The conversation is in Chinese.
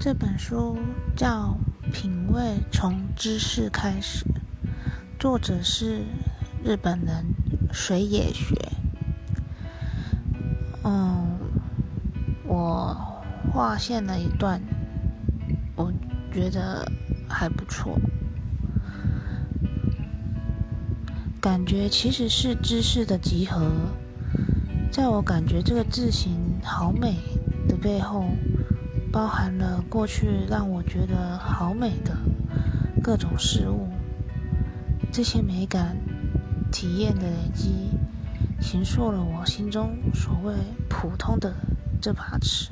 这本书叫《品味从知识开始》，作者是日本人水野学。嗯，我划线了一段，我觉得还不错。感觉其实是知识的集合，在我感觉这个字形好美的背后。包含了过去让我觉得好美的各种事物，这些美感体验的累积，形塑了我心中所谓普通的这把尺。